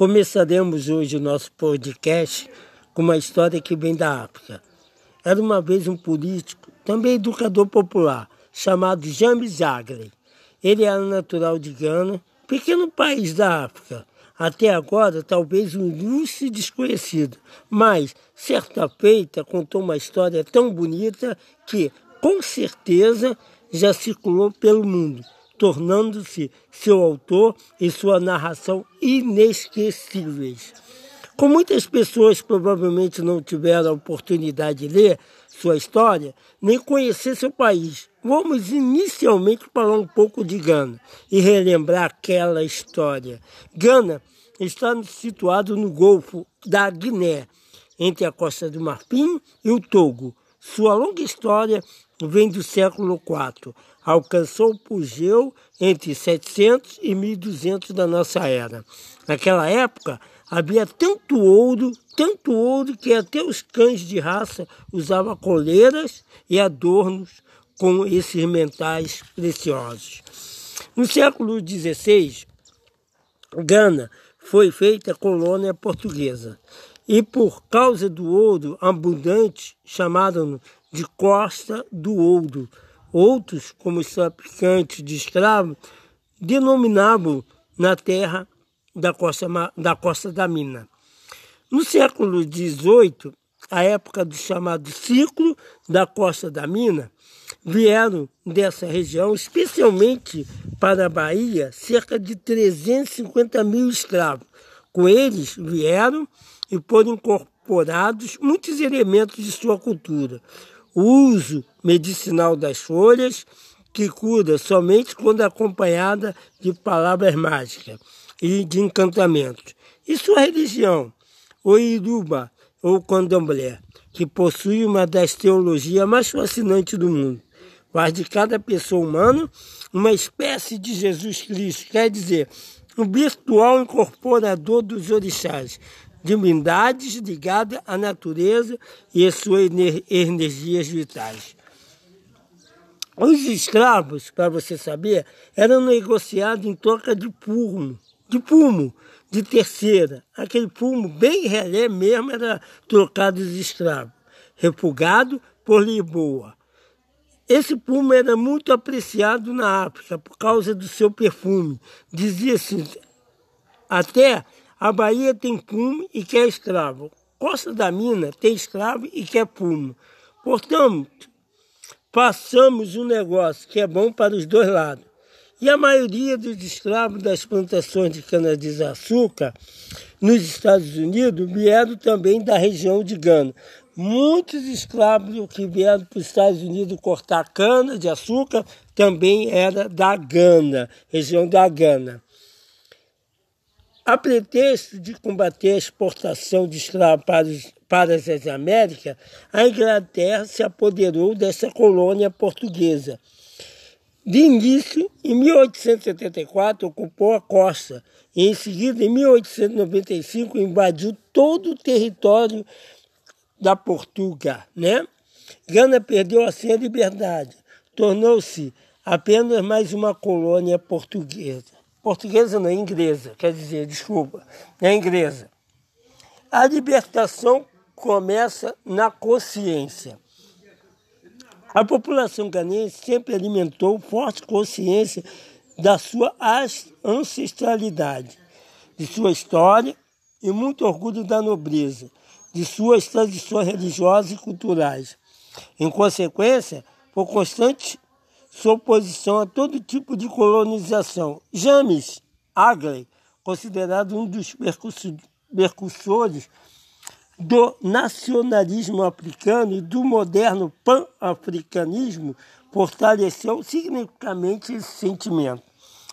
Começaremos hoje o nosso podcast com uma história que vem da África. Era uma vez um político, também educador popular, chamado James Jagley. Ele era natural de Gana, pequeno país da África. Até agora, talvez um ilustre desconhecido, mas, certa feita, contou uma história tão bonita que, com certeza, já circulou pelo mundo tornando-se seu autor e sua narração inesquecíveis. Como muitas pessoas provavelmente não tiveram a oportunidade de ler sua história, nem conhecer seu país, vamos inicialmente falar um pouco de Gana e relembrar aquela história. Gana está situado no Golfo da Guiné, entre a Costa do Marfim e o Togo. Sua longa história vem do século IV. Alcançou o pugeu entre 700 e 1200 da nossa era. Naquela época, havia tanto ouro, tanto ouro que até os cães de raça usavam coleiras e adornos com esses mentais preciosos. No século XVI, Gana foi feita colônia portuguesa e por causa do ouro abundante, chamaram de Costa do Ouro. Outros, como os traficantes de escravos, denominavam na terra da costa, da costa da mina. No século XVIII, a época do chamado ciclo da costa da mina, vieram dessa região, especialmente para a Bahia, cerca de 350 mil escravos. Com eles vieram e foram incorporados muitos elementos de sua cultura o uso medicinal das folhas, que cura somente quando acompanhada de palavras mágicas e de encantamentos. E sua religião, o Iruba ou Candomblé, que possui uma das teologias mais fascinantes do mundo. Faz de cada pessoa humana uma espécie de Jesus Cristo, quer dizer, um virtual incorporador dos orixás, divindades ligadas à natureza e às suas energias vitais. Os escravos, para você saber, eram negociados em troca de pulmo, de pulmo, de terceira. Aquele pulmo bem relé mesmo era trocado de escravo, refugado por Lisboa. Esse pulmo era muito apreciado na África por causa do seu perfume. Dizia-se até a Bahia tem pume e quer escravo. Costa da Mina tem escravo e quer pume. Portanto, passamos um negócio que é bom para os dois lados. E a maioria dos escravos das plantações de cana-de-açúcar nos Estados Unidos vieram também da região de Gana. Muitos escravos que vieram para os Estados Unidos cortar cana-de-açúcar também era da Gana, região da Gana. A pretexto de combater a exportação de escravos para, os, para as Américas, a Inglaterra se apoderou dessa colônia portuguesa. De início, em 1874, ocupou a costa e, em seguida, em 1895, invadiu todo o território da Portugal. Né? Gana perdeu assim a liberdade, tornou-se apenas mais uma colônia portuguesa portuguesa não é inglesa, quer dizer, desculpa, é inglesa. A libertação começa na consciência. A população ganense sempre alimentou forte consciência da sua ancestralidade, de sua história e muito orgulho da nobreza, de suas tradições religiosas e culturais. Em consequência, por constante sua oposição a todo tipo de colonização. James Agley, considerado um dos percussores do nacionalismo africano e do moderno pan-africanismo, fortaleceu significativamente esse sentimento,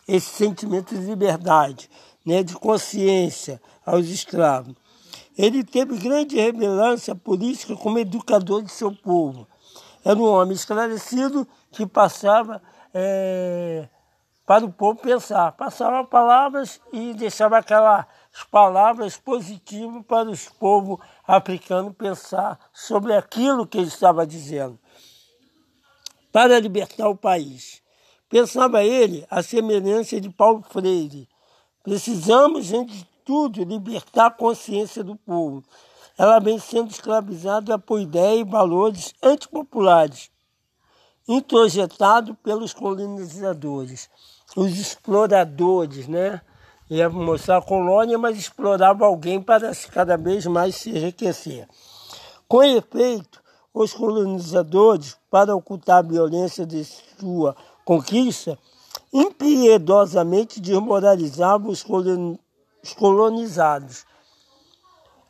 esse sentimento de liberdade, né, de consciência aos escravos. Ele teve grande relevância política como educador de seu povo era um homem esclarecido que passava é, para o povo pensar. Passava palavras e deixava aquelas palavras positivas para os povos africanos pensar sobre aquilo que ele estava dizendo. Para libertar o país. Pensava ele a semelhança de Paulo Freire. Precisamos, antes de sobretudo, libertar a consciência do povo. Ela vem sendo escravizada por ideias e valores antipopulares, introjetados pelos colonizadores, os exploradores, né? Ia mostrar a colônia, mas explorava alguém para cada vez mais se enriquecer. Com efeito, os colonizadores, para ocultar a violência de sua conquista, impiedosamente desmoralizavam os colonizados.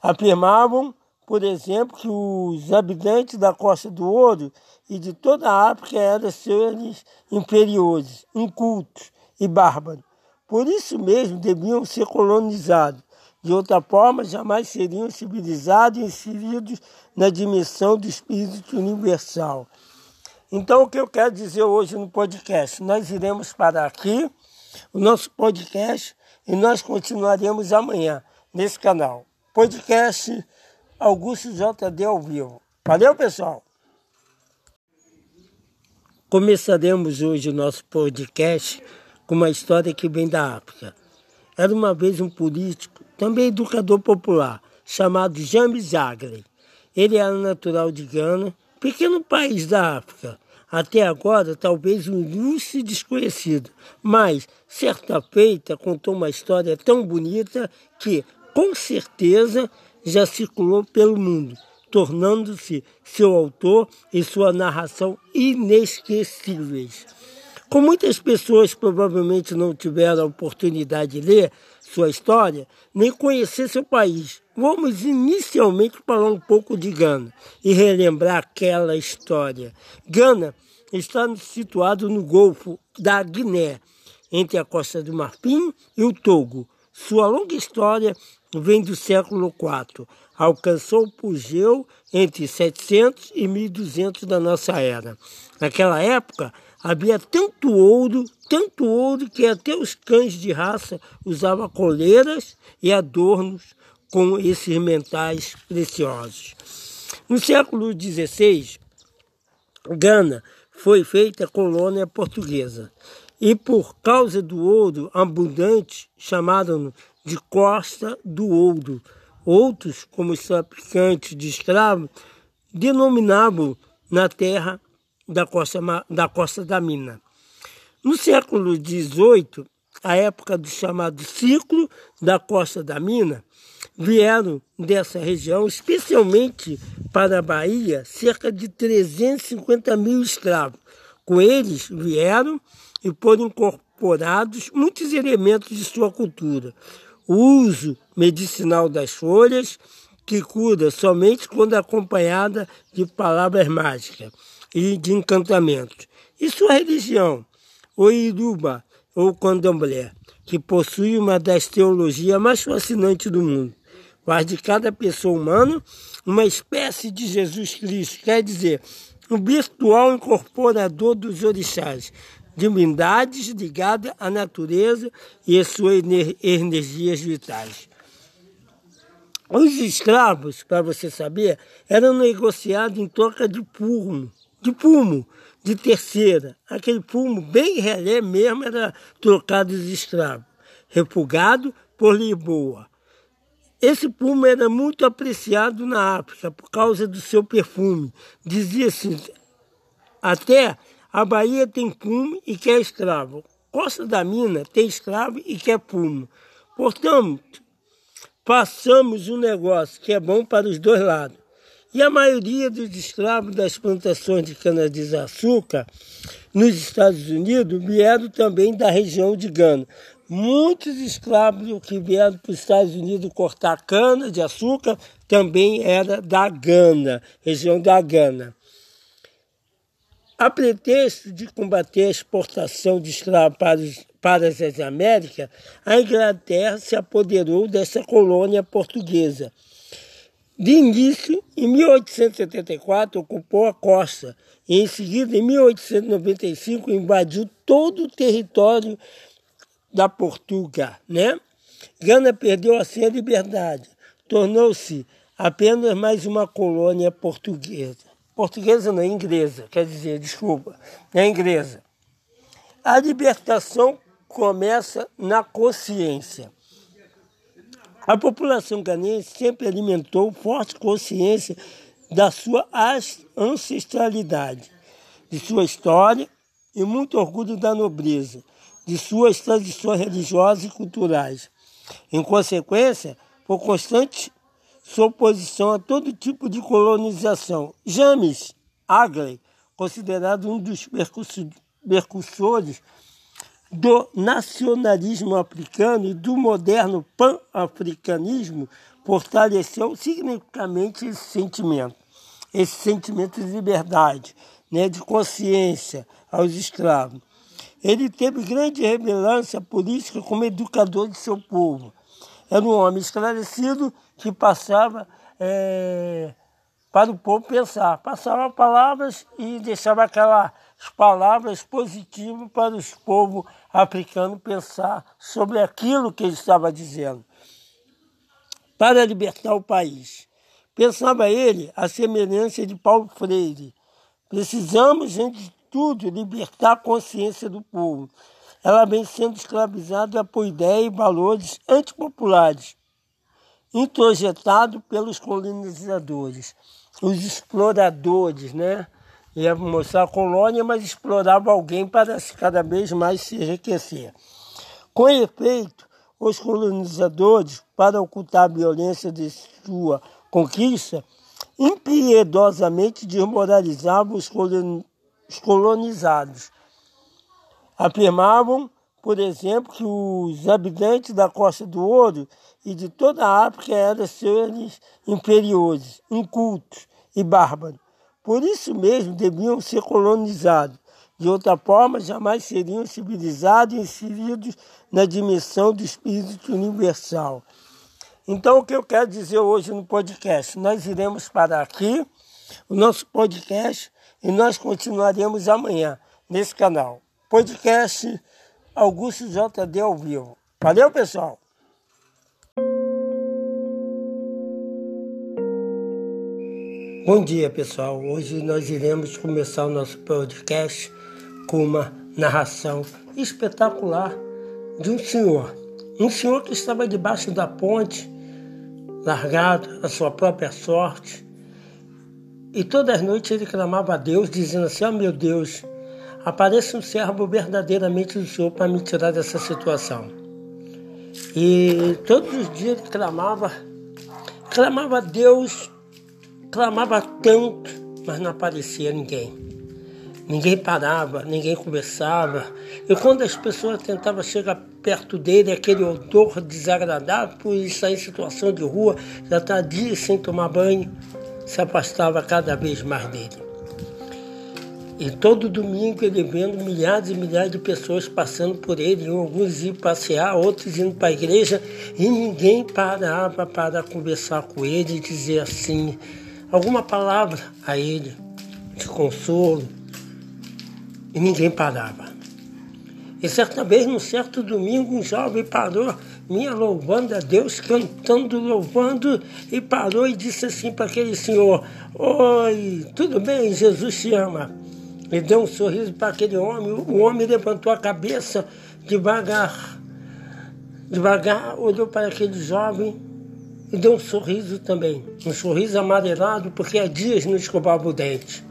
Afirmavam, por exemplo, que os habitantes da Costa do Ouro e de toda a África eram seres inferiores, incultos e bárbaros. Por isso mesmo deviam ser colonizados. De outra forma, jamais seriam civilizados e inseridos na dimensão do espírito universal. Então, o que eu quero dizer hoje no podcast? Nós iremos parar aqui o nosso podcast e nós continuaremos amanhã nesse canal. Podcast Augusto JD ao vivo. Valeu, pessoal! Começaremos hoje o nosso podcast com uma história que vem da África. Era uma vez um político, também educador popular, chamado James Agley. Ele era natural de Gana pequeno país da África, até agora talvez um ilustre desconhecido, mas certa feita contou uma história tão bonita que, com certeza, já circulou pelo mundo, tornando-se seu autor e sua narração inesquecíveis. Como muitas pessoas provavelmente não tiveram a oportunidade de ler sua história, nem conhecer seu país, vamos inicialmente falar um pouco de Gana e relembrar aquela história. Gana está situado no Golfo da Guiné, entre a Costa do Marfim e o Togo. Sua longa história vem do século IV. Alcançou o pugeu entre 700 e 1200 da nossa era. Naquela época, Havia tanto ouro, tanto ouro que até os cães de raça usavam coleiras e adornos com esses mentais preciosos. No século XVI, Gana foi feita colônia portuguesa e por causa do ouro abundante chamaram de Costa do Ouro. Outros, como os traficantes de escravos, denominavam na terra da costa, da costa da mina. No século XVIII, a época do chamado ciclo da costa da mina, vieram dessa região, especialmente para a Bahia, cerca de 350 mil escravos. Com eles vieram e foram incorporados muitos elementos de sua cultura. O uso medicinal das folhas, que cura somente quando acompanhada de palavras mágicas e de encantamentos. E sua religião, o Iruba ou Candomblé, que possui uma das teologias mais fascinantes do mundo. Faz de cada pessoa humana uma espécie de Jesus Cristo, quer dizer, um virtual incorporador dos orixás, divindades ligadas à natureza e às suas energias vitais. Os escravos, para você saber, eram negociados em troca de pulmo, de fumo de terceira. Aquele fumo bem relé mesmo era trocado de escravo, refugado por Lisboa. Esse fumo era muito apreciado na África por causa do seu perfume. Dizia-se até a Bahia tem fumo e quer escravo. Costa da Mina tem escravo e quer fumo. Portanto, passamos um negócio que é bom para os dois lados. E a maioria dos escravos das plantações de cana-de-açúcar nos Estados Unidos vieram também da região de Gana. Muitos escravos que vieram para os Estados Unidos cortar cana-de-açúcar também era da Gana, região da Gana. A pretexto de combater a exportação de escravos para, os, para as Américas, a Inglaterra se apoderou dessa colônia portuguesa de início, em 1874, ocupou a costa e, em seguida, em 1895, invadiu todo o território da Portugal. Né? Gana perdeu assim a liberdade, tornou-se apenas mais uma colônia portuguesa. Portuguesa não, inglesa, quer dizer, desculpa, é inglesa. A libertação começa na consciência. A população ganense sempre alimentou forte consciência da sua ancestralidade, de sua história e muito orgulho da nobreza, de suas tradições religiosas e culturais. Em consequência, por constante sua oposição a todo tipo de colonização. James Agley, considerado um dos percussores do nacionalismo africano e do moderno pan-africanismo, fortaleceu significativamente esse sentimento, esse sentimento de liberdade, né, de consciência aos escravos. Ele teve grande relevância política como educador de seu povo. Era um homem esclarecido que passava é, para o povo pensar. Passava palavras e deixava aquelas palavras positivas para os povos africanos pensar sobre aquilo que ele estava dizendo. Para libertar o país. Pensava ele a semelhança de Paulo Freire. Precisamos, antes de tudo, libertar a consciência do povo. Ela vem sendo escravizada por ideias e valores antipopulares introjetado pelos colonizadores, os exploradores, né? Ia mostrar a colônia, mas explorava alguém para cada vez mais se enriquecer. Com efeito, os colonizadores, para ocultar a violência de sua conquista, impiedosamente desmoralizavam os colonizados. Afirmavam, por exemplo, que os habitantes da Costa do Ouro e de toda a África eram seres inferiores, incultos e bárbaros. Por isso mesmo deviam ser colonizados. De outra forma, jamais seriam civilizados e inseridos na dimensão do espírito universal. Então, o que eu quero dizer hoje no podcast? Nós iremos parar aqui o nosso podcast e nós continuaremos amanhã nesse canal. Podcast Augusto JD ao vivo. Valeu, pessoal! Bom dia, pessoal. Hoje nós iremos começar o nosso podcast com uma narração espetacular de um senhor. Um senhor que estava debaixo da ponte, largado à sua própria sorte. E todas as noites ele clamava a Deus, dizendo assim: Oh meu Deus, apareça um servo verdadeiramente do Senhor para me tirar dessa situação. E todos os dias ele clamava, clamava a Deus Clamava tanto, mas não aparecia ninguém. Ninguém parava, ninguém conversava. E quando as pessoas tentavam chegar perto dele, aquele odor desagradável, por estar em situação de rua, já está dias sem tomar banho, se afastava cada vez mais dele. E todo domingo ele vendo milhares e milhares de pessoas passando por ele, alguns iam passear, outros indo para a igreja, e ninguém parava para conversar com ele e dizer assim, alguma palavra a ele de consolo e ninguém parava. E certa vez, num certo domingo, um jovem parou, minha louvando a Deus, cantando, louvando, e parou e disse assim para aquele senhor: Oi, tudo bem? Jesus te ama. E deu um sorriso para aquele homem. O homem levantou a cabeça devagar, devagar, olhou para aquele jovem e deu um sorriso também, um sorriso amarelado, porque há dias não escovava o dente.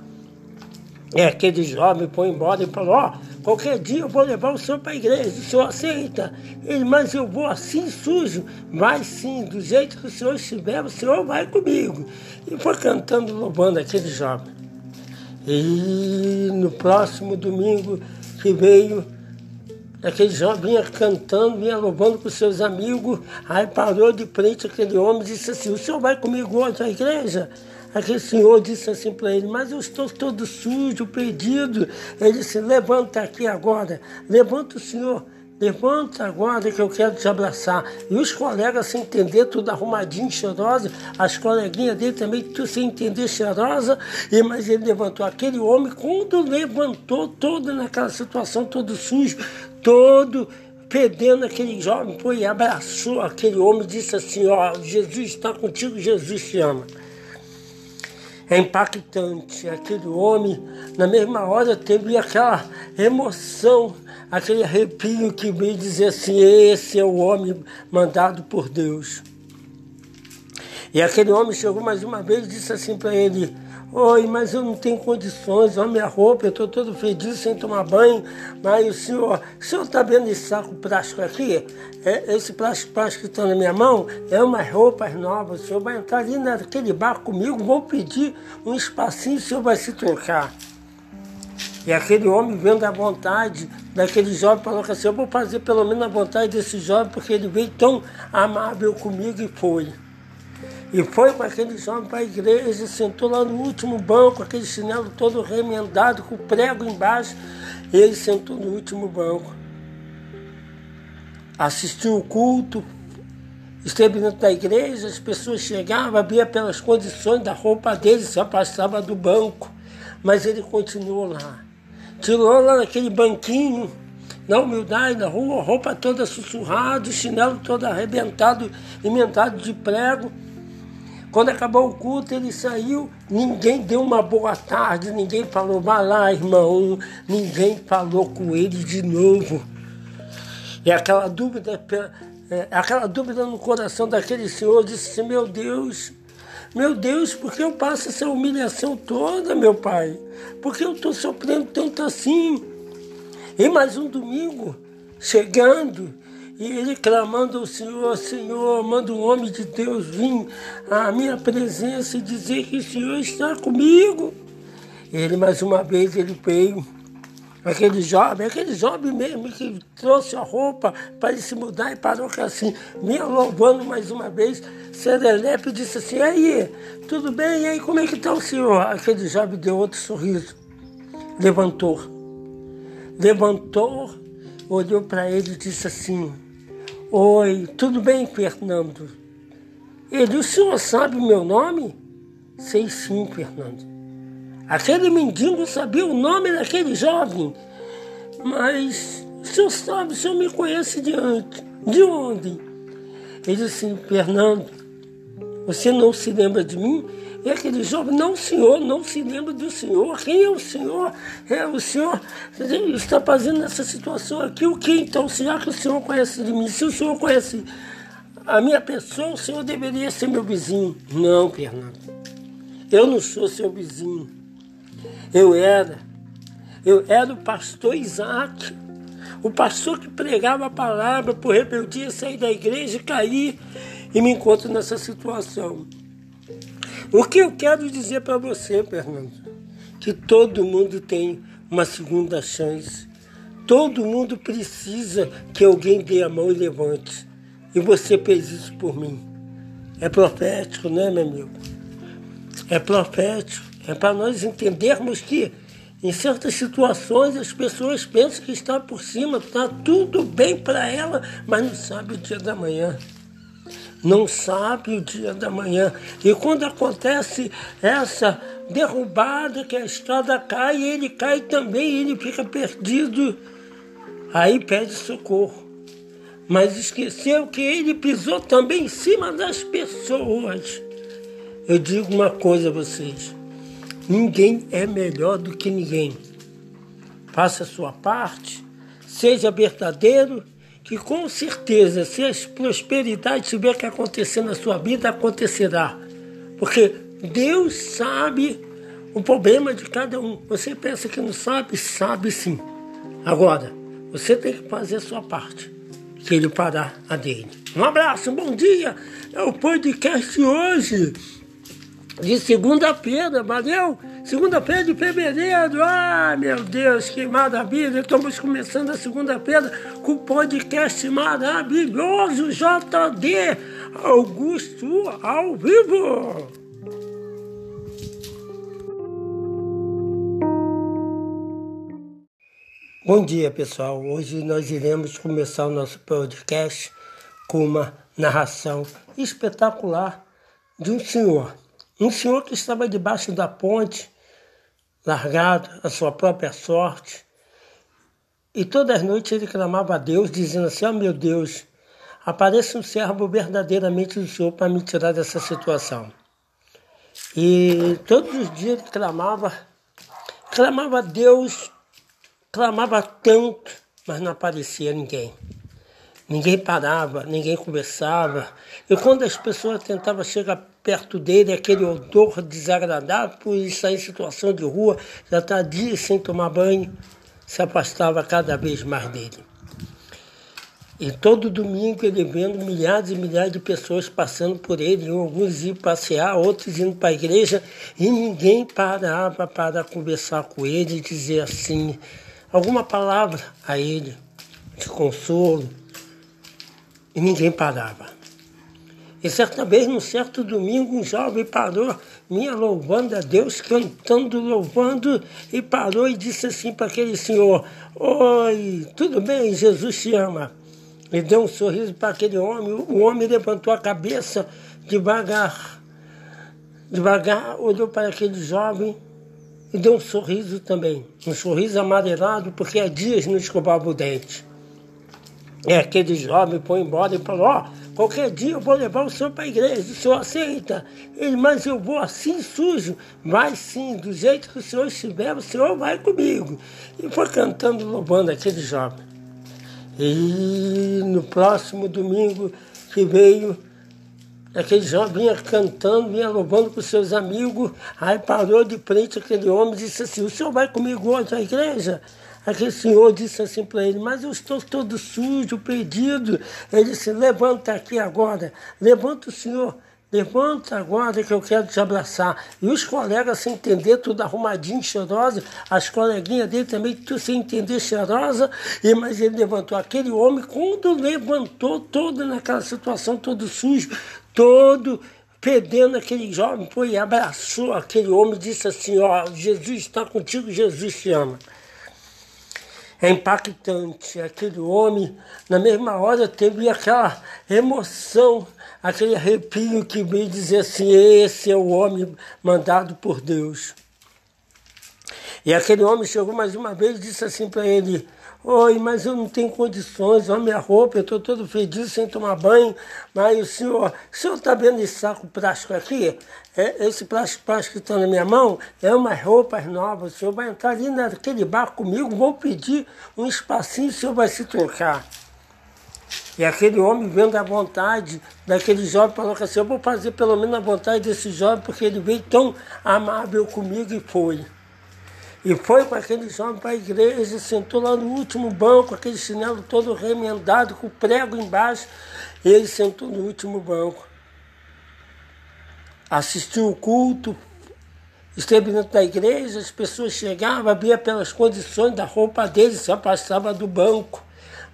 É aquele jovem foi embora e falou, ó, oh, qualquer dia eu vou levar o senhor para a igreja, o senhor aceita? Ele, mas eu vou assim sujo. Vai sim, do jeito que o senhor estiver, o senhor vai comigo. E foi cantando, louvando aquele jovem. E no próximo domingo que veio, Aquele jovem vinha cantando, vinha louvando com seus amigos. Aí parou de frente aquele homem e disse assim: O senhor vai comigo hoje à igreja? Aquele senhor disse assim para ele: Mas eu estou todo sujo, perdido. Ele disse: Levanta aqui agora, levanta o senhor. Levanta agora que eu quero te abraçar. E os colegas sem entender, tudo arrumadinho, cheirosa. As coleguinhas dele também, tudo sem entender, cheirosa. E, mas ele levantou aquele homem, quando levantou, todo naquela situação, todo sujo, todo perdendo aquele jovem, foi e abraçou aquele homem e disse assim, ó, Jesus está contigo, Jesus te ama. É impactante. Aquele homem, na mesma hora, teve aquela emoção aquele arrepio que veio dizer assim: esse é o homem mandado por Deus. E aquele homem chegou mais uma vez e disse assim para ele: Oi, mas eu não tenho condições, olha minha roupa, eu estou todo fedido sem tomar banho. Mas o senhor, o senhor está vendo esse saco plástico aqui? É, esse plástico, plástico que está na minha mão é umas roupas novas. O senhor vai entrar ali naquele bar comigo, vou pedir um espacinho, o senhor vai se trocar. E aquele homem vendo a vontade daquele jovem, falou assim, eu vou fazer pelo menos a vontade desse jovem, porque ele veio tão amável comigo e foi. E foi com aquele jovem para a igreja, sentou lá no último banco, aquele chinelo todo remendado, com prego embaixo, e ele sentou no último banco. Assistiu o culto, esteve dentro da igreja, as pessoas chegavam, via pelas condições da roupa dele, se afastava do banco, mas ele continuou lá. Tirou lá naquele banquinho, na humildade, na rua, roupa toda sussurrada, chinelo todo arrebentado, emendado de prego. Quando acabou o culto, ele saiu, ninguém deu uma boa tarde, ninguém falou, vai lá, irmão, ninguém falou com ele de novo. E aquela dúvida, é, aquela dúvida no coração daquele senhor disse assim, meu Deus, meu Deus, por que eu passo essa humilhação toda, meu pai? Por que eu estou sofrendo tanto assim? E mais um domingo, chegando, e ele clamando ao Senhor, Senhor, manda um homem de Deus vir à minha presença e dizer que o Senhor está comigo. Ele mais uma vez ele veio, aquele jovem, aquele jovem mesmo que trouxe a roupa para ele se mudar e parou assim, me louvando mais uma vez, Serelepe disse assim, aí, tudo bem? E aí, como é que está o senhor? Aquele jovem deu outro sorriso, levantou, levantou, olhou para ele e disse assim, Oi, tudo bem, Fernando? Ele, o senhor sabe o meu nome? Sei sim, Fernando. Aquele mendigo sabia o nome daquele jovem, mas o senhor sabe, o senhor me conhece de antes. De onde? Ele disse assim, Fernando, você não se lembra de mim? E aquele jovem, não, senhor, não se lembra do senhor. Quem é o senhor? É o senhor está fazendo nessa situação aqui. O que então? Será que o senhor conhece de mim? Se o senhor conhece a minha pessoa, o senhor deveria ser meu vizinho. Não, Fernando. Eu não sou seu vizinho. Eu era. Eu era o pastor Isaac. O pastor que pregava a palavra por rebeldia, sair da igreja e cair. E me encontro nessa situação. O que eu quero dizer para você, Fernando, que todo mundo tem uma segunda chance. Todo mundo precisa que alguém dê a mão e levante. E você fez isso por mim. É profético, né, meu amigo? É profético. É para nós entendermos que em certas situações as pessoas pensam que está por cima, está tudo bem para ela, mas não sabe o dia da manhã não sabe o dia da manhã. E quando acontece essa derrubada, que a estrada cai, ele cai também, ele fica perdido. Aí pede socorro. Mas esqueceu que ele pisou também em cima das pessoas. Eu digo uma coisa a vocês: ninguém é melhor do que ninguém. Faça a sua parte, seja verdadeiro que com certeza, se a prosperidade tiver que acontecer na sua vida, acontecerá. Porque Deus sabe o problema de cada um. Você pensa que não sabe? Sabe sim. Agora, você tem que fazer a sua parte, que ele parar a dele. Um abraço, um bom dia. É o podcast hoje de segunda-feira, valeu? Segunda-feira de fevereiro, ah, meu Deus, que maravilha! Estamos começando a segunda-feira com o podcast maravilhoso JD Augusto ao vivo. Bom dia, pessoal. Hoje nós iremos começar o nosso podcast com uma narração espetacular de um senhor um senhor que estava debaixo da ponte, largado à sua própria sorte, e todas as noites ele clamava a Deus, dizendo assim: oh, meu Deus, apareça um servo verdadeiramente do Senhor para me tirar dessa situação. E todos os dias ele clamava, clamava a Deus, clamava tanto, mas não aparecia ninguém. Ninguém parava, ninguém conversava. E quando as pessoas tentavam chegar perto dele, aquele odor desagradável, por estar em situação de rua, já está dias sem tomar banho, se afastava cada vez mais dele. E todo domingo ele vendo milhares e milhares de pessoas passando por ele, alguns iam passear, outros indo para a igreja, e ninguém parava para conversar com ele e dizer assim, alguma palavra a ele, de consolo. E ninguém parava. E certa vez, num certo domingo, um jovem parou, minha louvando a Deus, cantando, louvando, e parou e disse assim para aquele senhor: Oi, tudo bem? Jesus te ama. E deu um sorriso para aquele homem. O homem levantou a cabeça devagar, devagar, olhou para aquele jovem e deu um sorriso também. Um sorriso amarelado, porque há dias não escovava o dente. E aquele jovem foi embora e falou: Ó, oh, qualquer dia eu vou levar o senhor para a igreja, o senhor aceita? Ele, mas eu vou assim sujo. Vai sim, do jeito que o senhor estiver, o senhor vai comigo. E foi cantando, louvando aquele jovem. E no próximo domingo que veio, aquele jovem vinha cantando, vinha louvando com seus amigos, aí parou de frente aquele homem e disse assim, o senhor vai comigo hoje à igreja? Aquele senhor disse assim para ele, mas eu estou todo sujo, perdido. Ele disse, levanta aqui agora, levanta o senhor. Levanta agora que eu quero te abraçar. E os colegas sem entender, tudo arrumadinho, cheirosa, as coleguinhas dele também, tudo sem entender, cheirosa. E, mas ele levantou aquele homem, quando levantou, todo naquela situação, todo sujo, todo perdendo aquele jovem, foi e abraçou aquele homem e disse assim, ó, Jesus está contigo, Jesus te ama. É impactante. Aquele homem, na mesma hora, teve aquela emoção aquele arrepio que veio dizer assim: esse é o homem mandado por Deus. E aquele homem chegou mais uma vez e disse assim para ele: Oi, mas eu não tenho condições, olha minha roupa, eu estou todo fedido sem tomar banho. Mas o senhor, o senhor está vendo esse saco plástico aqui? É, esse plástico plástico que está na minha mão é umas roupas novas. O senhor vai entrar ali naquele bar comigo, vou pedir um espacinho, o senhor vai se trocar. E aquele homem vendo a vontade daquele jovem, falou assim, eu vou fazer pelo menos a vontade desse jovem, porque ele veio tão amável comigo e foi. E foi com aquele jovem para a igreja, sentou lá no último banco, aquele chinelo todo remendado, com prego embaixo, e ele sentou no último banco. Assistiu o culto, esteve dentro da igreja, as pessoas chegavam, via pelas condições da roupa dele, se afastava do banco,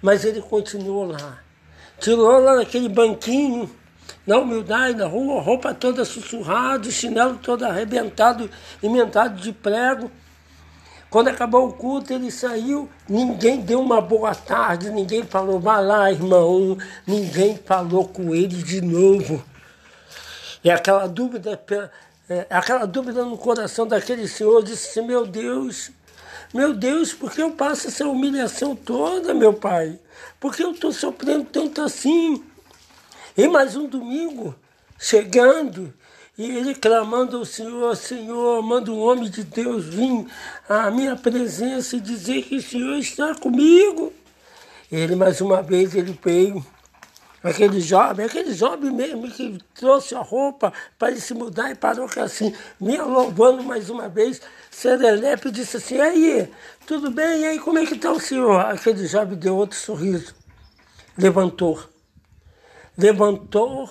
mas ele continuou lá tirou lá naquele banquinho, na humildade, na rua, roupa toda sussurrada, chinelo todo arrebentado, inventado de prego. Quando acabou o culto, ele saiu, ninguém deu uma boa tarde, ninguém falou, vá lá, irmão, ninguém falou com ele de novo. E aquela dúvida, é, aquela dúvida no coração daquele senhor disse assim, meu Deus, meu Deus, por que eu passo essa humilhação toda, meu pai? Por que eu estou sofrendo tanto assim? E mais um domingo, chegando, e ele clamando ao Senhor, Senhor, manda um homem de Deus vir à minha presença e dizer que o Senhor está comigo. Ele mais uma vez ele veio aquele jovem, aquele jovem mesmo que trouxe a roupa para ele se mudar e parou que assim, me louvando mais uma vez, Serelepe disse assim, aí, tudo bem, e aí como é que está o senhor? Aquele jovem deu outro sorriso, levantou, levantou,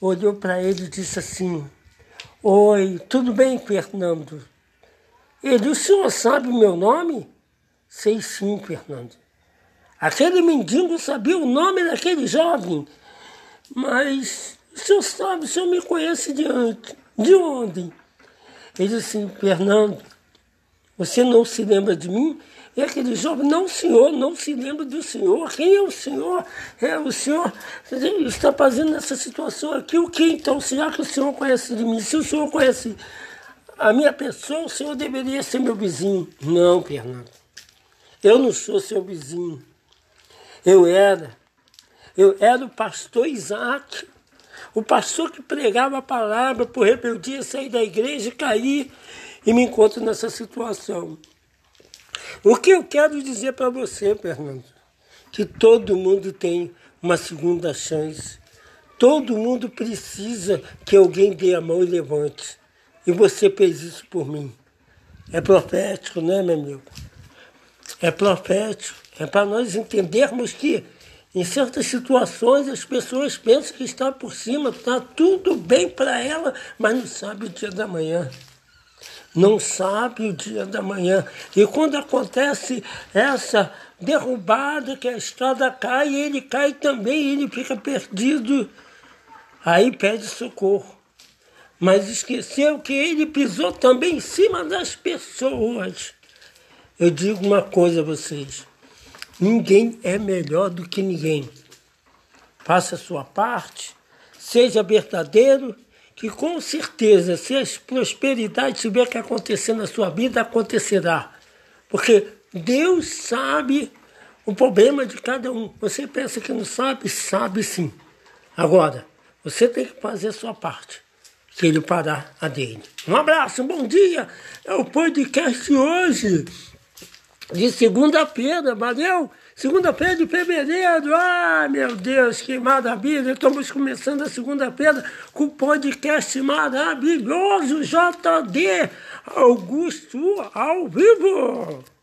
olhou para ele e disse assim, oi, tudo bem, Fernando? Ele, o senhor sabe meu nome? Sei sim, Fernando. Aquele mendigo sabia o nome daquele jovem. Mas o senhor sabe, o senhor me conhece de antes. De onde? Ele disse Fernando, você não se lembra de mim? E aquele jovem, não, senhor, não se lembra do senhor. Quem é o senhor? É o senhor está fazendo nessa situação aqui. O que então? Será que o senhor conhece de mim? Se o senhor conhece a minha pessoa, o senhor deveria ser meu vizinho. Não, Fernando. Eu não sou seu vizinho. Eu era. Eu era o pastor Isaac, o pastor que pregava a palavra, por rebeldia, sair da igreja, cair e me encontro nessa situação. O que eu quero dizer para você, Fernando, que todo mundo tem uma segunda chance. Todo mundo precisa que alguém dê a mão e levante. E você fez isso por mim. É profético, né, meu amigo? É profético. É para nós entendermos que em certas situações as pessoas pensam que está por cima, está tudo bem para ela, mas não sabe o dia da manhã. Não sabe o dia da manhã. E quando acontece essa derrubada, que a estrada cai, ele cai também, ele fica perdido. Aí pede socorro. Mas esqueceu que ele pisou também em cima das pessoas. Eu digo uma coisa a vocês. Ninguém é melhor do que ninguém. Faça a sua parte, seja verdadeiro, que com certeza, se a prosperidade tiver que acontecer na sua vida, acontecerá. Porque Deus sabe o problema de cada um. Você pensa que não sabe? Sabe sim. Agora, você tem que fazer a sua parte, que ele parar a dele. Um abraço, um bom dia. É o podcast hoje de segunda-feira, valeu? Segunda-feira de fevereiro, ah, meu Deus, que maravilha! Estamos começando a segunda-feira com o podcast maravilhoso JD Augusto ao vivo.